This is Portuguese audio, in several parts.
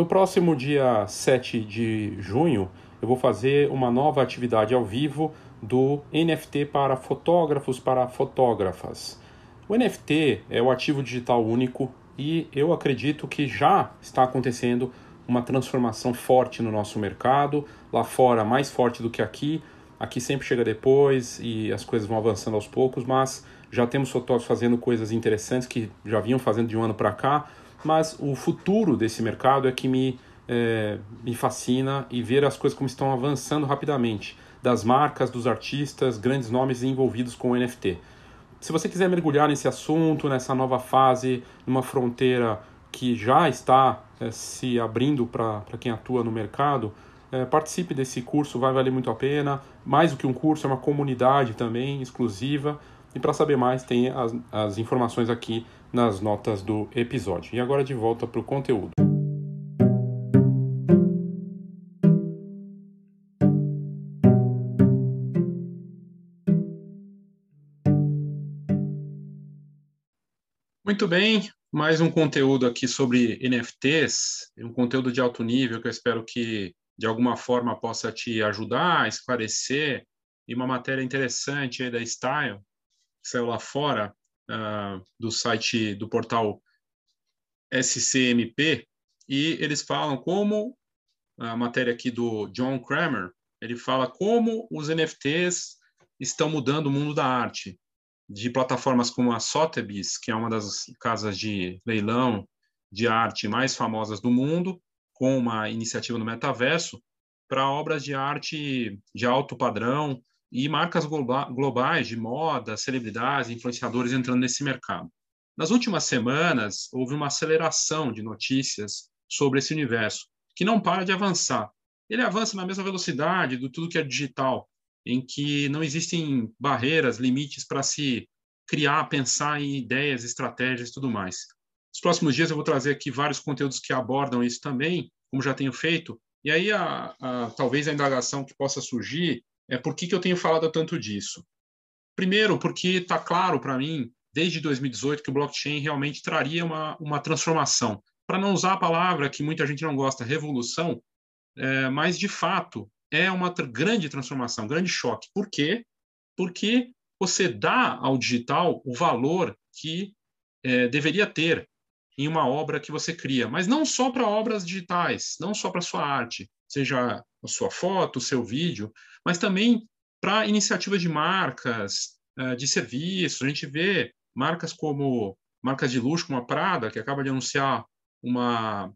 No próximo dia 7 de junho, eu vou fazer uma nova atividade ao vivo do NFT para fotógrafos para fotógrafas. O NFT é o ativo digital único e eu acredito que já está acontecendo uma transformação forte no nosso mercado, lá fora mais forte do que aqui. Aqui sempre chega depois e as coisas vão avançando aos poucos, mas já temos fotógrafos fazendo coisas interessantes que já vinham fazendo de um ano para cá mas o futuro desse mercado é que me, é, me fascina e ver as coisas como estão avançando rapidamente, das marcas, dos artistas, grandes nomes envolvidos com o NFT. Se você quiser mergulhar nesse assunto, nessa nova fase, numa fronteira que já está é, se abrindo para quem atua no mercado, é, participe desse curso, vai valer muito a pena. Mais do que um curso, é uma comunidade também exclusiva. E para saber mais, tem as, as informações aqui nas notas do episódio. E agora de volta para o conteúdo. Muito bem, mais um conteúdo aqui sobre NFTs, um conteúdo de alto nível que eu espero que de alguma forma possa te ajudar esclarecer e uma matéria interessante aí da Style, que saiu lá fora, uh, do site do portal SCMP e eles falam como a matéria aqui do John Kramer ele fala como os NFTs estão mudando o mundo da arte de plataformas como a Sotheby's que é uma das casas de leilão de arte mais famosas do mundo com uma iniciativa no metaverso para obras de arte de alto padrão e marcas globais de moda, celebridades, influenciadores entrando nesse mercado. Nas últimas semanas, houve uma aceleração de notícias sobre esse universo, que não para de avançar. Ele avança na mesma velocidade do tudo que é digital, em que não existem barreiras, limites para se criar, pensar em ideias, estratégias e tudo mais. Nos próximos dias eu vou trazer aqui vários conteúdos que abordam isso também, como já tenho feito, e aí a, a talvez a indagação que possa surgir é, por que, que eu tenho falado tanto disso? Primeiro, porque está claro para mim, desde 2018, que o blockchain realmente traria uma, uma transformação. Para não usar a palavra que muita gente não gosta, revolução, é, mas de fato é uma grande transformação, grande choque. Por quê? Porque você dá ao digital o valor que é, deveria ter em uma obra que você cria, mas não só para obras digitais, não só para sua arte, seja a sua foto, o seu vídeo, mas também para iniciativas de marcas, eh, de serviços. A gente vê marcas como marcas de luxo como a Prada, que acaba de anunciar uma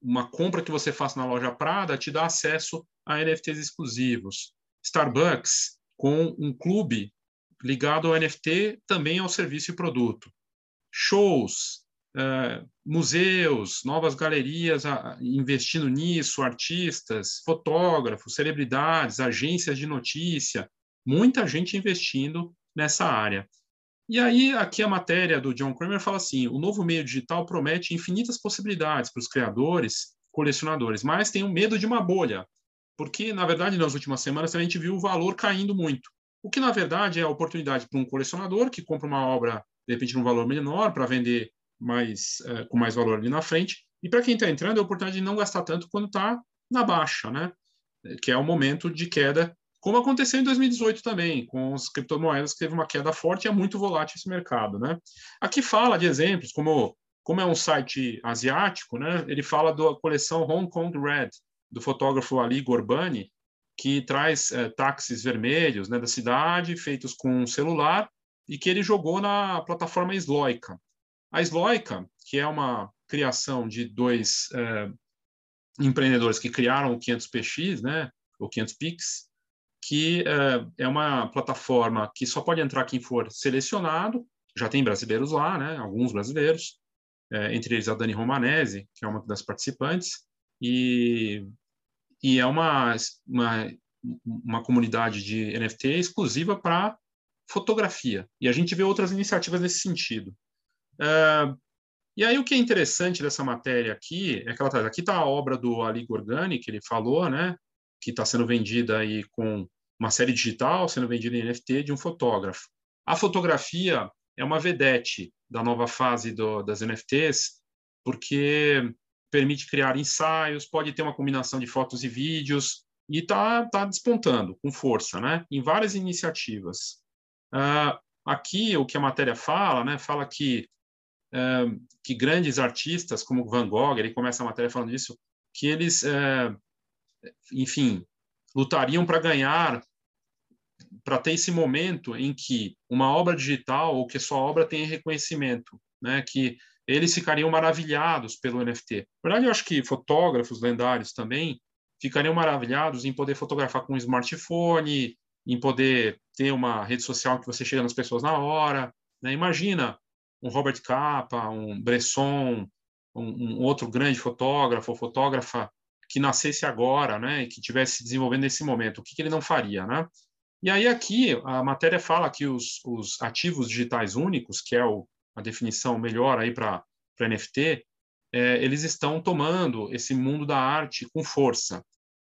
uma compra que você faça na loja Prada te dá acesso a NFTs exclusivos. Starbucks com um clube ligado ao NFT também ao serviço e produto. Shows, museus, novas galerias investindo nisso, artistas, fotógrafos, celebridades, agências de notícia, muita gente investindo nessa área. E aí, aqui a matéria do John Kramer fala assim: o novo meio digital promete infinitas possibilidades para os criadores, colecionadores, mas tem o medo de uma bolha, porque, na verdade, nas últimas semanas a gente viu o valor caindo muito. O que, na verdade, é a oportunidade para um colecionador que compra uma obra, de repente, num valor menor, para vender mais, é, com mais valor ali na frente. E para quem está entrando, é a oportunidade de não gastar tanto quando está na baixa, né? que é o momento de queda, como aconteceu em 2018 também, com as criptomoedas, que teve uma queda forte e é muito volátil esse mercado. Né? Aqui fala de exemplos, como, como é um site asiático, né? ele fala da coleção Hong Kong Red, do fotógrafo Ali Gorbani, que traz é, táxis vermelhos né, da cidade, feitos com um celular, e que ele jogou na plataforma Sloica. A Sloica, que é uma criação de dois é, empreendedores que criaram o 500px, né, o 500pix, que é, é uma plataforma que só pode entrar quem for selecionado. Já tem brasileiros lá, né, alguns brasileiros, é, entre eles a Dani Romanese, que é uma das participantes, e, e é uma, uma, uma comunidade de NFT exclusiva para fotografia. E a gente vê outras iniciativas nesse sentido. Uh, e aí o que é interessante dessa matéria aqui é que ela traz, aqui está a obra do Ali Gorgani, que ele falou, né, que está sendo vendida aí com uma série digital, sendo vendida em NFT de um fotógrafo. A fotografia é uma vedete da nova fase do, das NFTs, porque permite criar ensaios, pode ter uma combinação de fotos e vídeos, e está tá despontando com força, né? Em várias iniciativas. Uh, aqui, o que a matéria fala, né? Fala que, que grandes artistas, como Van Gogh, ele começa a matéria falando disso, que eles, uh, enfim, lutariam para ganhar, para ter esse momento em que uma obra digital ou que sua obra tenha reconhecimento, né? Que eles ficariam maravilhados pelo NFT. Na verdade, eu acho que fotógrafos lendários também ficariam maravilhados em poder fotografar com um smartphone, em poder ter uma rede social que você chega nas pessoas na hora. Né? Imagina um Robert Capa, um Bresson, um, um outro grande fotógrafo ou fotógrafa que nascesse agora, né, e que tivesse se desenvolvendo nesse momento, o que, que ele não faria, né? E aí aqui a matéria fala que os, os ativos digitais únicos, que é o, a definição melhor aí para NFT, é, eles estão tomando esse mundo da arte com força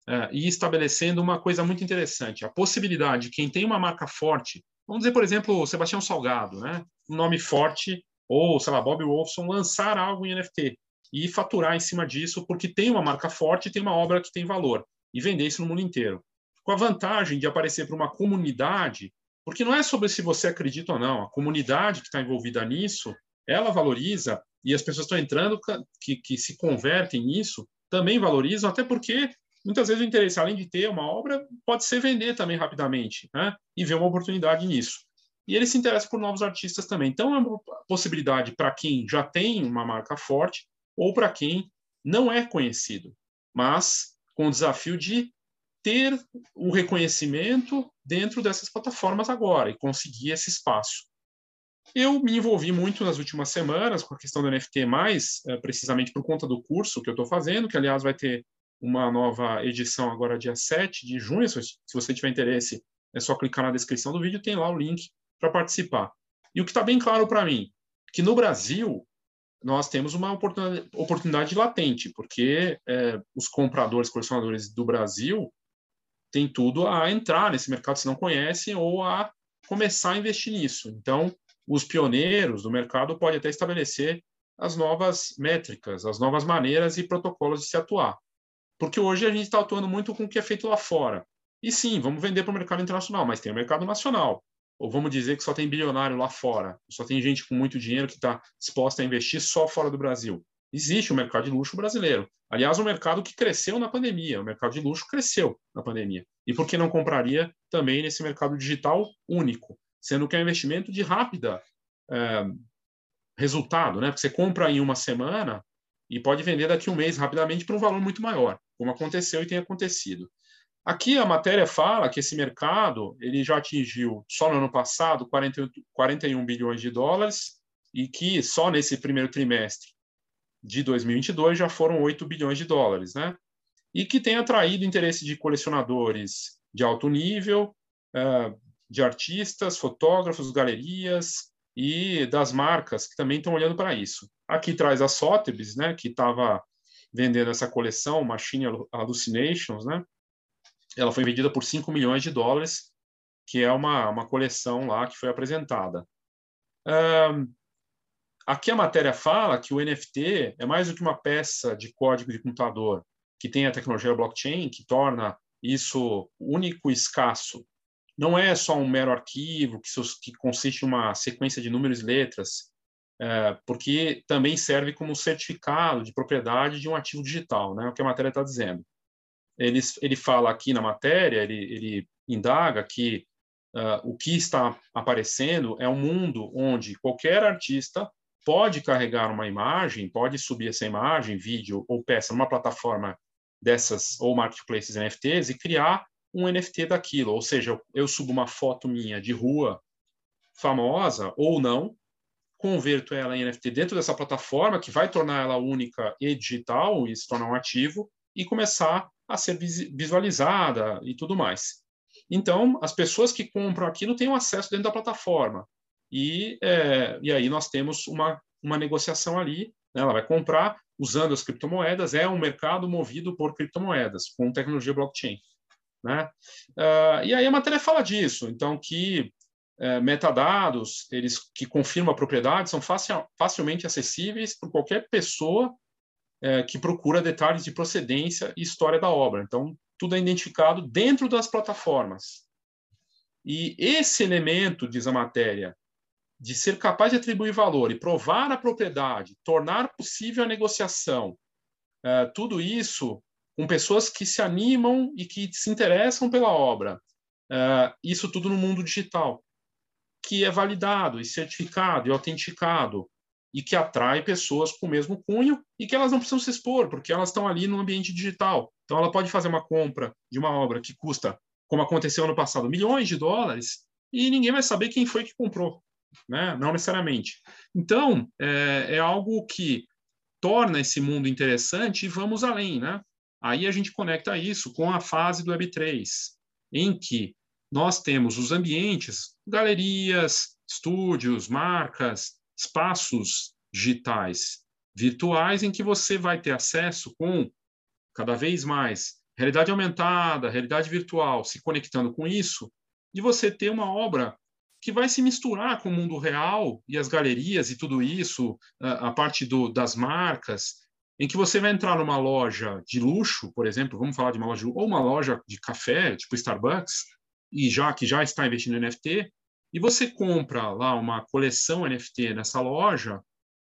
é, e estabelecendo uma coisa muito interessante, a possibilidade de quem tem uma marca forte, vamos dizer, por exemplo, Sebastião Salgado, né, um nome forte, ou, sei lá, Bob Wolfson, lançar algo em NFT e faturar em cima disso, porque tem uma marca forte, tem uma obra que tem valor, e vender isso no mundo inteiro. Com a vantagem de aparecer para uma comunidade porque não é sobre se você acredita ou não. A comunidade que está envolvida nisso, ela valoriza e as pessoas estão entrando que, que se convertem nisso também valorizam, até porque muitas vezes o interesse, além de ter uma obra, pode ser vender também rapidamente, né? E ver uma oportunidade nisso. E ele se interessa por novos artistas também. Então é uma possibilidade para quem já tem uma marca forte ou para quem não é conhecido, mas com o desafio de ter o reconhecimento dentro dessas plataformas agora e conseguir esse espaço. Eu me envolvi muito nas últimas semanas com a questão do NFT, mais é, precisamente por conta do curso que eu estou fazendo, que aliás vai ter uma nova edição agora dia 7 de junho. Se você tiver interesse, é só clicar na descrição do vídeo, tem lá o link para participar. E o que está bem claro para mim, que no Brasil nós temos uma oportunidade latente, porque é, os compradores, colecionadores do Brasil tem tudo a entrar nesse mercado se não conhecem ou a começar a investir nisso. Então, os pioneiros do mercado podem até estabelecer as novas métricas, as novas maneiras e protocolos de se atuar. Porque hoje a gente está atuando muito com o que é feito lá fora. E sim, vamos vender para o mercado internacional, mas tem o mercado nacional. Ou vamos dizer que só tem bilionário lá fora, só tem gente com muito dinheiro que está disposta a investir só fora do Brasil. Existe o mercado de luxo brasileiro. Aliás, um mercado que cresceu na pandemia. O mercado de luxo cresceu na pandemia. E por que não compraria também nesse mercado digital único? Sendo que é um investimento de rápida é, resultado, né? Porque você compra em uma semana e pode vender daqui a um mês rapidamente por um valor muito maior, como aconteceu e tem acontecido. Aqui a matéria fala que esse mercado ele já atingiu, só no ano passado, 40, 41 bilhões de dólares e que só nesse primeiro trimestre de 2022 já foram 8 bilhões de dólares, né? E que tem atraído interesse de colecionadores de alto nível, eh, de artistas, fotógrafos, galerias e das marcas que também estão olhando para isso. Aqui traz a Sotheby's, né, que estava vendendo essa coleção, Machine Hallucinations, né? Ela foi vendida por 5 milhões de dólares, que é uma, uma coleção lá que foi apresentada. Aqui a matéria fala que o NFT é mais do que uma peça de código de computador que tem a tecnologia blockchain, que torna isso único e escasso. Não é só um mero arquivo que, consiste em uma sequência de números e letras, porque também serve como certificado de propriedade de um ativo digital, né? o que a matéria está dizendo. Ele, ele fala aqui na matéria, ele, ele indaga que uh, o que está aparecendo é um mundo onde qualquer artista pode carregar uma imagem, pode subir essa imagem, vídeo ou peça numa plataforma dessas ou marketplaces NFTs e criar um NFT daquilo. Ou seja, eu subo uma foto minha de rua famosa ou não, converto ela em NFT dentro dessa plataforma que vai tornar ela única e digital e se tornar um ativo e começar a ser visualizada e tudo mais. Então, as pessoas que compram aquilo têm um acesso dentro da plataforma. E, é, e aí nós temos uma, uma negociação ali, né? ela vai comprar usando as criptomoedas, é um mercado movido por criptomoedas, com tecnologia blockchain. Né? Uh, e aí a matéria fala disso, então que uh, metadados, eles que confirmam a propriedade, são facil, facilmente acessíveis por qualquer pessoa é, que procura detalhes de procedência e história da obra. Então, tudo é identificado dentro das plataformas. E esse elemento, diz a matéria, de ser capaz de atribuir valor e provar a propriedade, tornar possível a negociação, é, tudo isso com pessoas que se animam e que se interessam pela obra, é, isso tudo no mundo digital, que é validado e certificado e autenticado e que atrai pessoas com o mesmo cunho e que elas não precisam se expor, porque elas estão ali no ambiente digital. Então, ela pode fazer uma compra de uma obra que custa, como aconteceu no passado, milhões de dólares e ninguém vai saber quem foi que comprou, né? não necessariamente. Então, é, é algo que torna esse mundo interessante e vamos além. Né? Aí a gente conecta isso com a fase do Web3, em que nós temos os ambientes, galerias, estúdios, marcas, espaços digitais virtuais em que você vai ter acesso com cada vez mais realidade aumentada, realidade virtual, se conectando com isso, de você ter uma obra que vai se misturar com o mundo real e as galerias e tudo isso, a, parte do, das marcas, em que você vai entrar numa loja de luxo, por exemplo, vamos falar de uma loja ou uma loja de café, tipo Starbucks, e já que já está investindo em NFT, e você compra lá uma coleção NFT nessa loja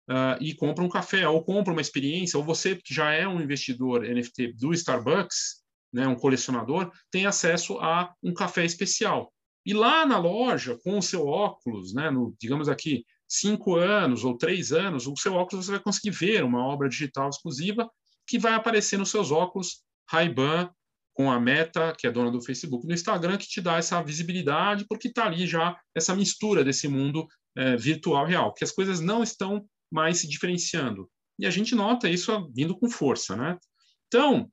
uh, e compra um café, ou compra uma experiência, ou você que já é um investidor NFT do Starbucks, né, um colecionador, tem acesso a um café especial. E lá na loja, com o seu óculos, né, no, digamos aqui, cinco anos ou três anos, o seu óculos você vai conseguir ver uma obra digital exclusiva que vai aparecer nos seus óculos Ray-Ban com a Meta, que é dona do Facebook, no Instagram, que te dá essa visibilidade, porque está ali já essa mistura desse mundo é, virtual real, que as coisas não estão mais se diferenciando. E a gente nota isso vindo com força, né? Então,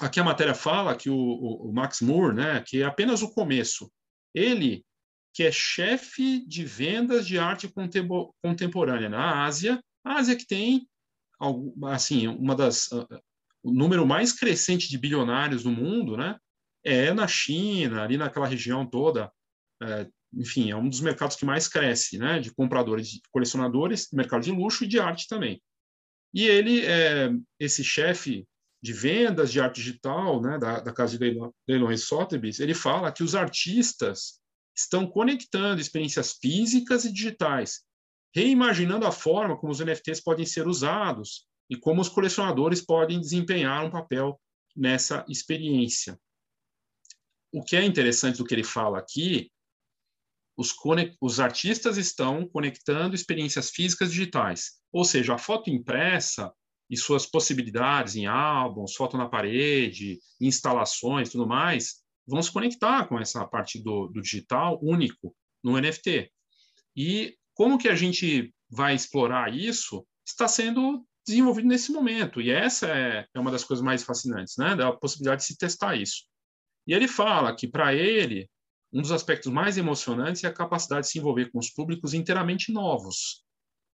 aqui a matéria fala que o, o, o Max Moore, né, que é apenas o começo. Ele, que é chefe de vendas de arte contemporânea na Ásia, a Ásia que tem assim uma das o número mais crescente de bilionários no mundo, né, é na China, ali naquela região toda. É, enfim, é um dos mercados que mais cresce, né, de compradores, de colecionadores, mercado de luxo e de arte também. E ele, é, esse chefe de vendas de arte digital, né, da, da casa de leilões Sotheby's, ele fala que os artistas estão conectando experiências físicas e digitais, reimaginando a forma como os NFTs podem ser usados e como os colecionadores podem desempenhar um papel nessa experiência. O que é interessante do que ele fala aqui, os, os artistas estão conectando experiências físicas digitais, ou seja, a foto impressa e suas possibilidades em álbuns, foto na parede, instalações, tudo mais, vão se conectar com essa parte do, do digital único no NFT. E como que a gente vai explorar isso? Está sendo desenvolvido nesse momento. E essa é, é uma das coisas mais fascinantes, né? Da possibilidade de se testar isso. E ele fala que, para ele, um dos aspectos mais emocionantes é a capacidade de se envolver com os públicos inteiramente novos.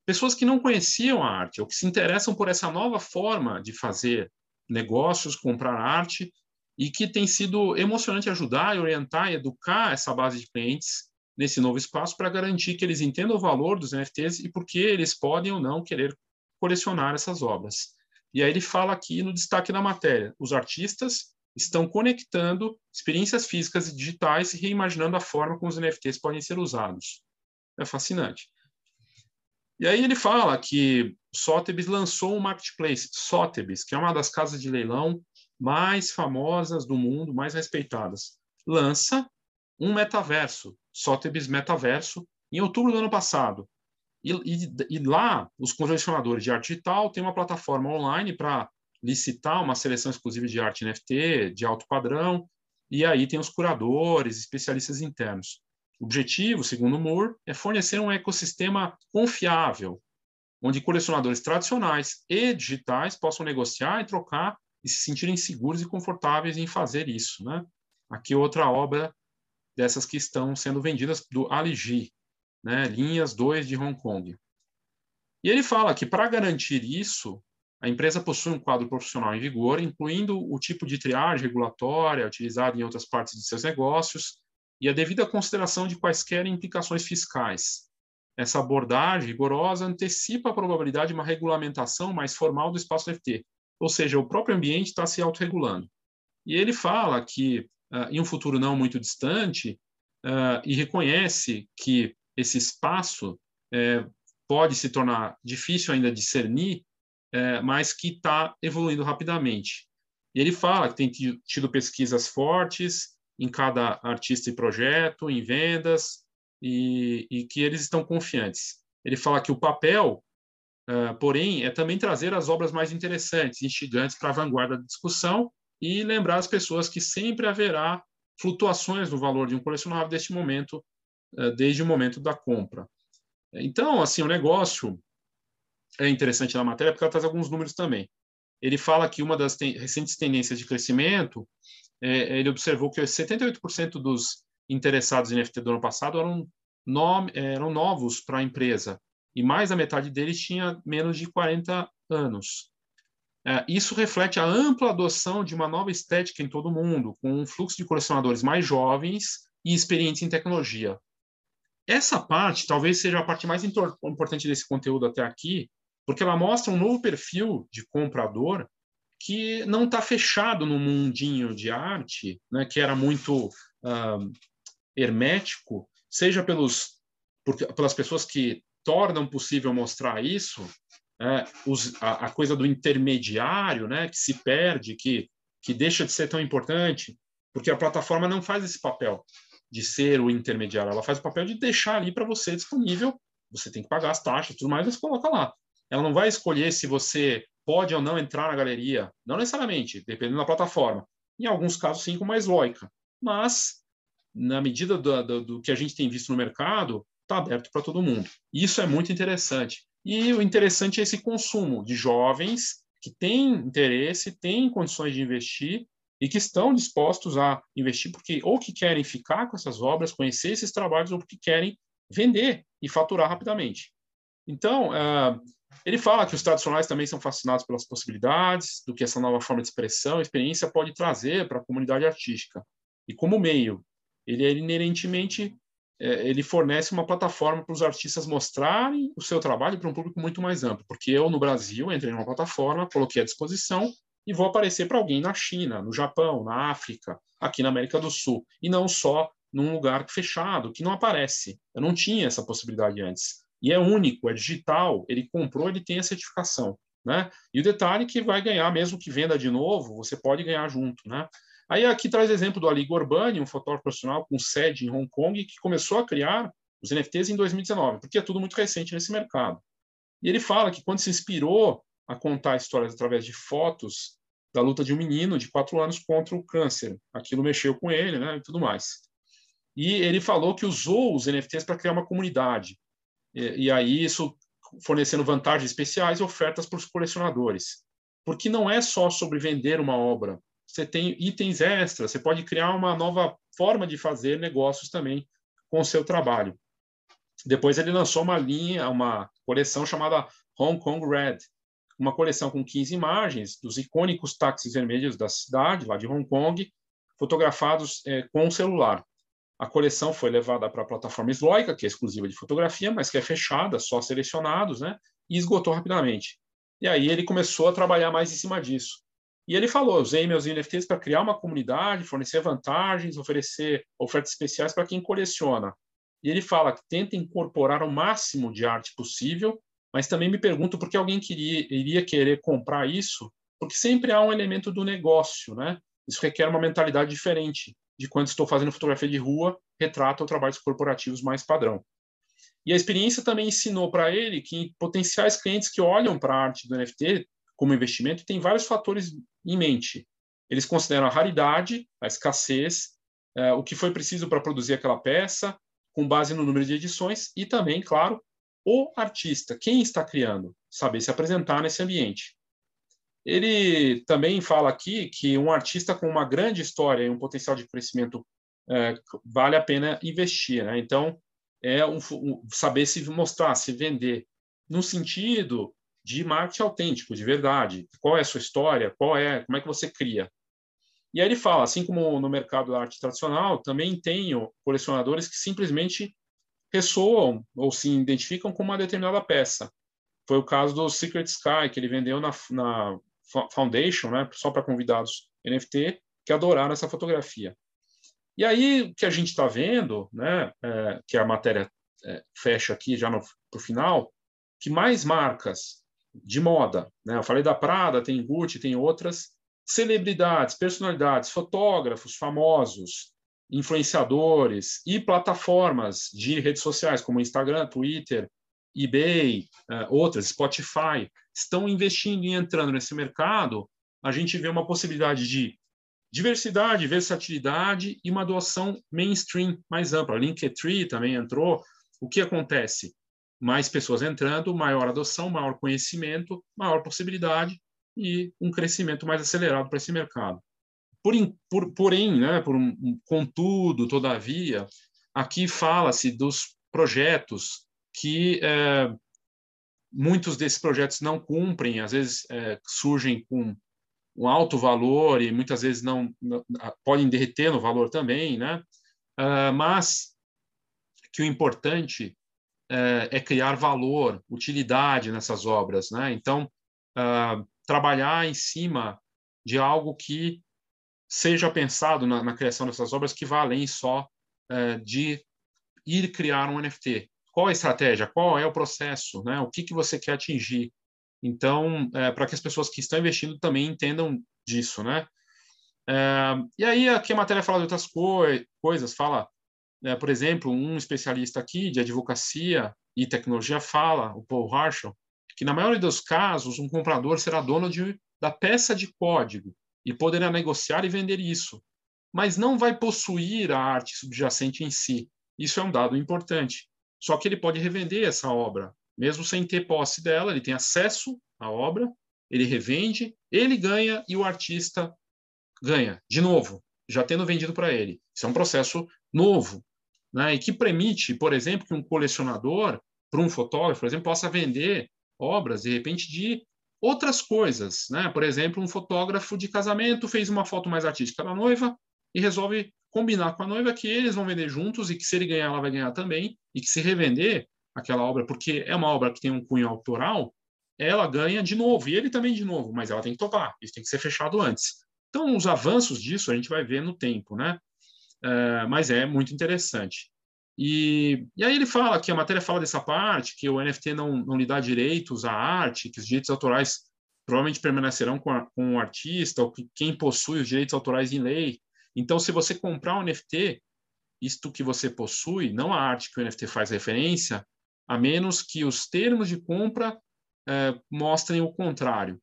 Pessoas que não conheciam a arte, ou que se interessam por essa nova forma de fazer negócios, comprar arte, e que tem sido emocionante ajudar, orientar e educar essa base de clientes nesse novo espaço para garantir que eles entendam o valor dos NFTs e por que eles podem ou não querer colecionar essas obras. E aí ele fala aqui no destaque da matéria: os artistas estão conectando experiências físicas e digitais e reimaginando a forma como os NFTs podem ser usados. É fascinante. E aí ele fala que Sotheby's lançou um marketplace, Sotheby's, que é uma das casas de leilão mais famosas do mundo, mais respeitadas. Lança um metaverso, Sotheby's Metaverso, em outubro do ano passado. E, e, e lá, os colecionadores de arte digital têm uma plataforma online para licitar uma seleção exclusiva de arte NFT de alto padrão, e aí tem os curadores, especialistas internos. O objetivo, segundo Moore, é fornecer um ecossistema confiável, onde colecionadores tradicionais e digitais possam negociar e trocar e se sentirem seguros e confortáveis em fazer isso. Né? Aqui outra obra dessas que estão sendo vendidas do Ali G, né, linhas 2 de Hong Kong. E ele fala que, para garantir isso, a empresa possui um quadro profissional em vigor, incluindo o tipo de triagem regulatória utilizado em outras partes de seus negócios e a devida consideração de quaisquer implicações fiscais. essa abordagem rigorosa antecipa a probabilidade de uma regulamentação mais formal do espaço NFT, ou seja, o próprio ambiente está se autorregulando. E ele fala que, uh, em um futuro não muito distante, uh, e reconhece que esse espaço é, pode se tornar difícil ainda discernir, é, mas que está evoluindo rapidamente. E ele fala que tem tido pesquisas fortes em cada artista e projeto, em vendas, e, e que eles estão confiantes. Ele fala que o papel, uh, porém, é também trazer as obras mais interessantes, instigantes para a vanguarda da discussão e lembrar as pessoas que sempre haverá flutuações no valor de um colecionável deste momento, desde o momento da compra. Então, assim, o negócio é interessante na matéria porque ela traz alguns números também. Ele fala que uma das ten recentes tendências de crescimento, é, ele observou que 78% dos interessados em NFT do ano passado eram, no, eram novos para a empresa, e mais da metade deles tinha menos de 40 anos. É, isso reflete a ampla adoção de uma nova estética em todo o mundo, com um fluxo de colecionadores mais jovens e experientes em tecnologia. Essa parte talvez seja a parte mais importante desse conteúdo até aqui, porque ela mostra um novo perfil de comprador que não está fechado no mundinho de arte, né, que era muito uh, hermético, seja pelos, por, pelas pessoas que tornam possível mostrar isso, é, os, a, a, coisa do intermediário, né, que se perde, que, que deixa de ser tão importante, porque a plataforma não faz esse papel de ser o intermediário, ela faz o papel de deixar ali para você disponível, você tem que pagar as taxas e tudo mais, mas coloca lá. Ela não vai escolher se você pode ou não entrar na galeria, não necessariamente, dependendo da plataforma. Em alguns casos, sim, com mais lógica. Mas na medida do, do, do que a gente tem visto no mercado, está aberto para todo mundo. Isso é muito interessante. E o interessante é esse consumo de jovens que têm interesse, têm condições de investir e que estão dispostos a investir porque ou que querem ficar com essas obras, conhecer esses trabalhos, ou que querem vender e faturar rapidamente. Então, uh, ele fala que os tradicionais também são fascinados pelas possibilidades do que essa nova forma de expressão, experiência pode trazer para a comunidade artística. E como meio ele é inerentemente é, ele fornece uma plataforma para os artistas mostrarem o seu trabalho para um público muito mais amplo, porque eu no Brasil entrei numa plataforma, coloquei à disposição e vou aparecer para alguém na China, no Japão, na África, aqui na América do Sul, e não só num lugar fechado, que não aparece. Eu não tinha essa possibilidade antes. E é único, é digital, ele comprou, ele tem a certificação. Né? E o detalhe é que vai ganhar, mesmo que venda de novo, você pode ganhar junto. Né? Aí aqui traz exemplo do Ali Gorbani, um fotógrafo profissional com sede em Hong Kong, que começou a criar os NFTs em 2019, porque é tudo muito recente nesse mercado. E ele fala que quando se inspirou a contar histórias através de fotos da luta de um menino de quatro anos contra o câncer, aquilo mexeu com ele, né, e tudo mais. E ele falou que usou os NFTs para criar uma comunidade. E, e aí isso fornecendo vantagens especiais e ofertas para os colecionadores. Porque não é só sobre vender uma obra, você tem itens extras, você pode criar uma nova forma de fazer negócios também com o seu trabalho. Depois ele lançou uma linha, uma coleção chamada Hong Kong Red, uma coleção com 15 imagens dos icônicos táxis vermelhos da cidade, lá de Hong Kong, fotografados é, com o celular. A coleção foi levada para a plataforma Sloica, que é exclusiva de fotografia, mas que é fechada, só selecionados, né? E esgotou rapidamente. E aí ele começou a trabalhar mais em cima disso. E ele falou: usei meus NFTs para criar uma comunidade, fornecer vantagens, oferecer ofertas especiais para quem coleciona. E ele fala que tenta incorporar o máximo de arte possível, mas também me pergunto por que alguém queria, iria querer comprar isso, porque sempre há um elemento do negócio, né? Isso requer uma mentalidade diferente de quando estou fazendo fotografia de rua, retrato ou trabalhos corporativos mais padrão. E a experiência também ensinou para ele que potenciais clientes que olham para a arte do NFT como investimento tem vários fatores em mente. Eles consideram a raridade, a escassez, é, o que foi preciso para produzir aquela peça, com base no número de edições, e também, claro, o artista, quem está criando, saber se apresentar nesse ambiente. Ele também fala aqui que um artista com uma grande história e um potencial de crescimento é, vale a pena investir. Né? Então, é um, um, saber se mostrar, se vender, no sentido de marketing autêntico, de verdade. Qual é a sua história? Qual é? Como é que você cria? E aí ele fala, assim como no mercado da arte tradicional, também tenho colecionadores que simplesmente ressoam ou se identificam com uma determinada peça. Foi o caso do Secret Sky, que ele vendeu na, na Foundation, né, só para convidados NFT, que adoraram essa fotografia. E aí, o que a gente está vendo, né, é, que a matéria é, fecha aqui já no final, que mais marcas de moda, né, eu falei da Prada, tem Gucci, tem outras, celebridades, personalidades, fotógrafos famosos, influenciadores e plataformas de redes sociais como Instagram, Twitter, eBay, uh, outras, Spotify, estão investindo e entrando nesse mercado, a gente vê uma possibilidade de diversidade, versatilidade e uma adoção mainstream mais ampla. Linktree também entrou. O que acontece? Mais pessoas entrando, maior adoção, maior conhecimento, maior possibilidade e um crescimento mais acelerado para esse mercado. Por, por, porém, né, por um, contudo, todavia, aqui fala-se dos projetos que é, muitos desses projetos não cumprem, às vezes é, surgem com um alto valor e muitas vezes não, não podem derreter no valor também, né? Uh, mas que o importante uh, é criar valor, utilidade nessas obras, né? Então, uh, trabalhar em cima de algo que seja pensado na, na criação dessas obras que vá além só de ir criar um NFT. Qual a estratégia? Qual é o processo? Né? O que, que você quer atingir? Então, é, para que as pessoas que estão investindo também entendam disso, né? É, e aí aqui a matéria fala de outras co coisas, fala, por exemplo, um especialista aqui de advocacia e tecnologia fala, o Paul Harshall, que na maioria dos casos um comprador será dono de, da peça de código e poderá negociar e vender isso, mas não vai possuir a arte subjacente em si. Isso é um dado importante. Só que ele pode revender essa obra mesmo sem ter posse dela, ele tem acesso à obra, ele revende, ele ganha e o artista ganha, de novo, já tendo vendido para ele. Isso é um processo novo, né? e que permite, por exemplo, que um colecionador, para um fotógrafo, por exemplo, possa vender obras, de repente, de outras coisas. Né? Por exemplo, um fotógrafo de casamento fez uma foto mais artística da noiva e resolve combinar com a noiva que eles vão vender juntos e que se ele ganhar, ela vai ganhar também, e que se revender, aquela obra, porque é uma obra que tem um cunho autoral, ela ganha de novo, e ele também de novo, mas ela tem que topar, isso tem que ser fechado antes. Então, os avanços disso a gente vai ver no tempo, né? É, mas é muito interessante. E, e aí ele fala que a matéria fala dessa parte, que o NFT não, não lhe dá direitos à arte, que os direitos autorais provavelmente permanecerão com, a, com o artista, ou que quem possui os direitos autorais em lei. Então, se você comprar um NFT, isto que você possui, não a arte que o NFT faz referência, a menos que os termos de compra é, mostrem o contrário.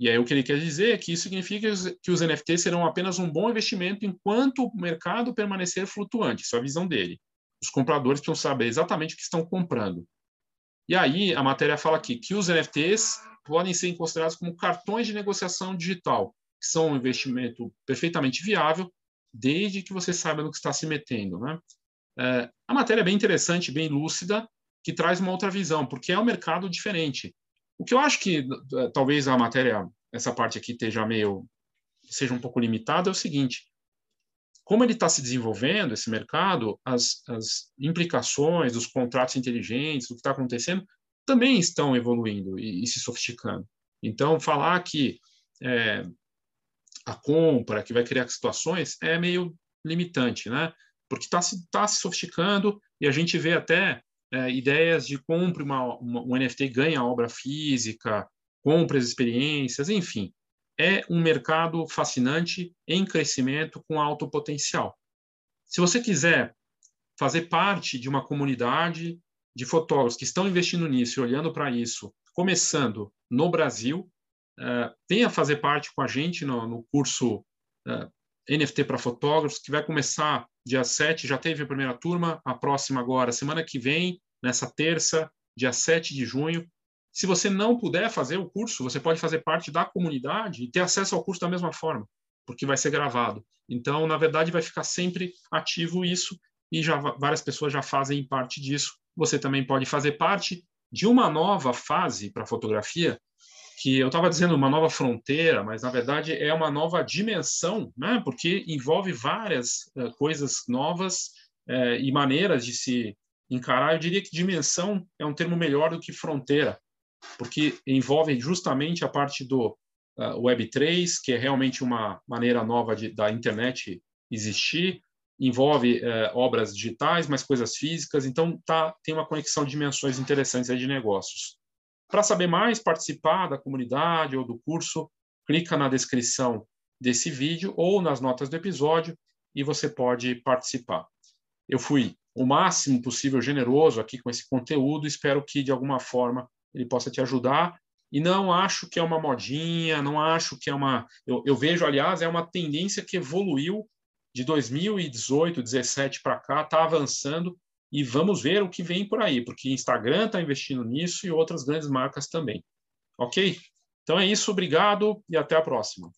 E aí o que ele quer dizer é que isso significa que os NFTs serão apenas um bom investimento enquanto o mercado permanecer flutuante. Isso é a visão dele. Os compradores precisam saber exatamente o que estão comprando. E aí a matéria fala aqui que os NFTs podem ser considerados como cartões de negociação digital, que são um investimento perfeitamente viável, desde que você saiba no que está se metendo. Né? É, a matéria é bem interessante, bem lúcida, que traz uma outra visão, porque é um mercado diferente. O que eu acho que eh, talvez a matéria, essa parte aqui esteja meio seja um pouco limitada é o seguinte: como ele está se desenvolvendo esse mercado, as, as implicações dos contratos inteligentes, o que está acontecendo, também estão evoluindo e, e, se sofisticando. Então, falar que é, a compra que vai criar situações é meio limitante, né? Porque está se, tá se sofisticando e a gente vê até é, ideias de compre uma, uma, um NFT, ganha obra física, compre as experiências, enfim. É um mercado fascinante, em crescimento, com alto potencial. Se você quiser fazer parte de uma comunidade de fotógrafos que estão investindo nisso e olhando para isso, começando no Brasil, uh, venha fazer parte com a gente no, no curso uh, NFT para fotógrafos, que vai começar dia 7, já teve a primeira turma, a próxima agora, semana que vem, nessa terça, dia 7 de junho. Se você não puder fazer o curso, você pode fazer parte da comunidade e ter acesso ao curso da mesma forma, porque vai ser gravado. Então, na verdade, vai ficar sempre ativo isso e já várias pessoas já fazem parte disso. Você também pode fazer parte de uma nova fase para fotografia que eu estava dizendo uma nova fronteira, mas na verdade é uma nova dimensão, né? porque envolve várias uh, coisas novas uh, e maneiras de se encarar, eu diria que dimensão é um termo melhor do que fronteira, porque envolve justamente a parte do uh, Web3, que é realmente uma maneira nova de, da internet existir, envolve uh, obras digitais, mas coisas físicas, então tá, tem uma conexão de dimensões interessantes de negócios. Para saber mais, participar da comunidade ou do curso, clica na descrição desse vídeo ou nas notas do episódio e você pode participar. Eu fui o máximo possível generoso aqui com esse conteúdo, espero que de alguma forma ele possa te ajudar. E não acho que é uma modinha, não acho que é uma. Eu, eu vejo, aliás, é uma tendência que evoluiu de 2018, 2017 para cá, está avançando e vamos ver o que vem por aí, porque Instagram está investindo nisso e outras grandes marcas também. Ok? Então é isso, obrigado e até a próxima.